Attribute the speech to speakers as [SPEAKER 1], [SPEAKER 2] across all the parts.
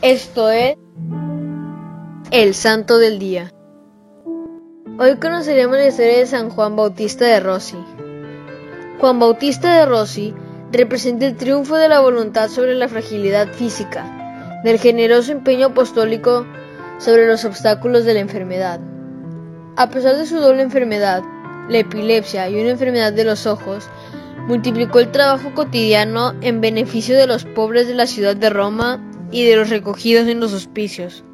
[SPEAKER 1] Esto es el Santo del Día. Hoy conoceremos la historia de San Juan Bautista de Rossi. Juan Bautista de Rossi representa el triunfo de la voluntad sobre la fragilidad física, del generoso empeño apostólico sobre los obstáculos de la enfermedad. A pesar de su doble enfermedad, la epilepsia y una enfermedad de los ojos, multiplicó el trabajo cotidiano en beneficio de los pobres de la ciudad de Roma y de los recogidos en los hospicios.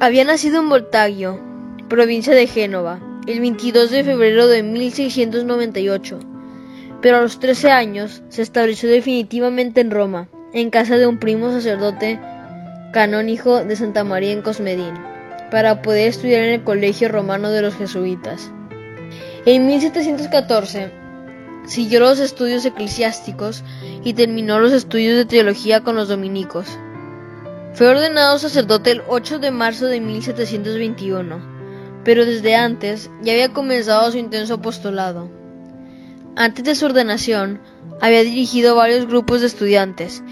[SPEAKER 1] Había nacido en Voltaggio, provincia de Génova, el 22 de febrero de 1698, pero a los 13 años se estableció definitivamente en Roma, en casa de un primo sacerdote canónigo de Santa María en Cosmedín, para poder estudiar en el colegio romano de los jesuitas. En 1714 siguió los estudios eclesiásticos y terminó los estudios de teología con los dominicos. Fue ordenado sacerdote el 8 de marzo de 1721, pero desde antes ya había comenzado su intenso apostolado. Antes de su ordenación, había dirigido varios grupos de estudiantes,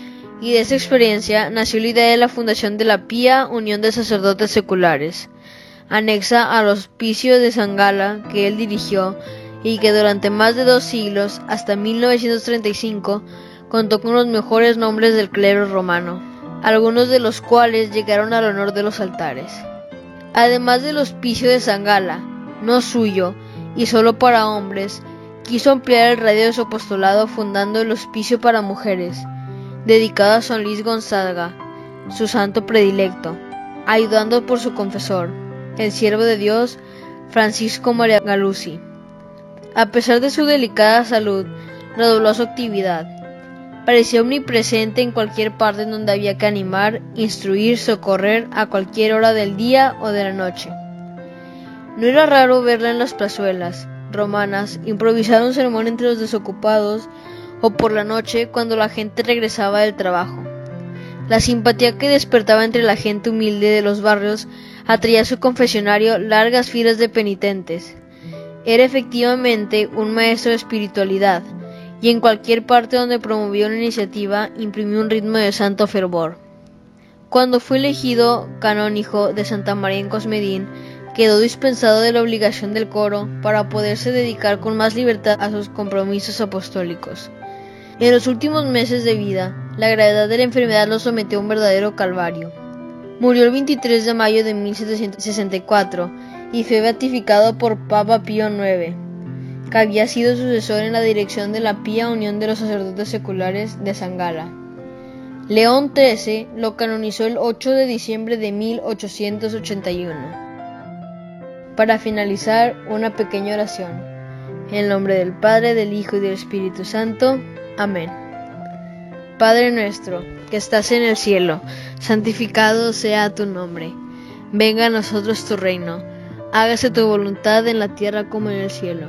[SPEAKER 1] y de esa experiencia nació la idea de la fundación de la Pía Unión de Sacerdotes Seculares, anexa al Hospicio de San Gala que él dirigió y que durante más de dos siglos, hasta 1935, contó con los mejores nombres del clero romano algunos de los cuales llegaron al honor de los altares. Además del hospicio de San Gala, no suyo y solo para hombres, quiso ampliar el radio de su apostolado fundando el hospicio para mujeres, dedicado a San Luis Gonzaga, su santo predilecto, ayudando por su confesor, el siervo de Dios, Francisco María Galuzzi. A pesar de su delicada salud, redobló su actividad parecía omnipresente en cualquier parte en donde había que animar, instruir, socorrer a cualquier hora del día o de la noche. No era raro verla en las plazuelas romanas, improvisar un sermón entre los desocupados o por la noche cuando la gente regresaba del trabajo. La simpatía que despertaba entre la gente humilde de los barrios atraía a su confesionario largas filas de penitentes. Era efectivamente un maestro de espiritualidad, y en cualquier parte donde promovió una iniciativa imprimió un ritmo de santo fervor. Cuando fue elegido canónigo de Santa María en Cosmedín, quedó dispensado de la obligación del coro para poderse dedicar con más libertad a sus compromisos apostólicos. En los últimos meses de vida, la gravedad de la enfermedad lo sometió a un verdadero calvario. Murió el 23 de mayo de 1764 y fue beatificado por Papa Pío IX que había sido sucesor en la dirección de la Pía Unión de los Sacerdotes Seculares de Sangala. León XIII lo canonizó el 8 de diciembre de 1881. Para finalizar, una pequeña oración. En nombre del Padre, del Hijo y del Espíritu Santo. Amén. Padre nuestro, que estás en el cielo, santificado sea tu nombre. Venga a nosotros tu reino. Hágase tu voluntad en la tierra como en el cielo.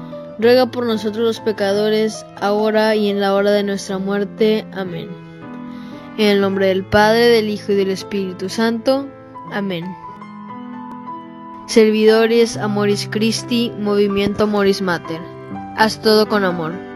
[SPEAKER 1] ruega por nosotros los pecadores, ahora y en la hora de nuestra muerte. Amén. En el nombre del Padre, del Hijo y del Espíritu Santo. Amén. Servidores Amoris Christi, Movimiento Amoris Mater. Haz todo con amor.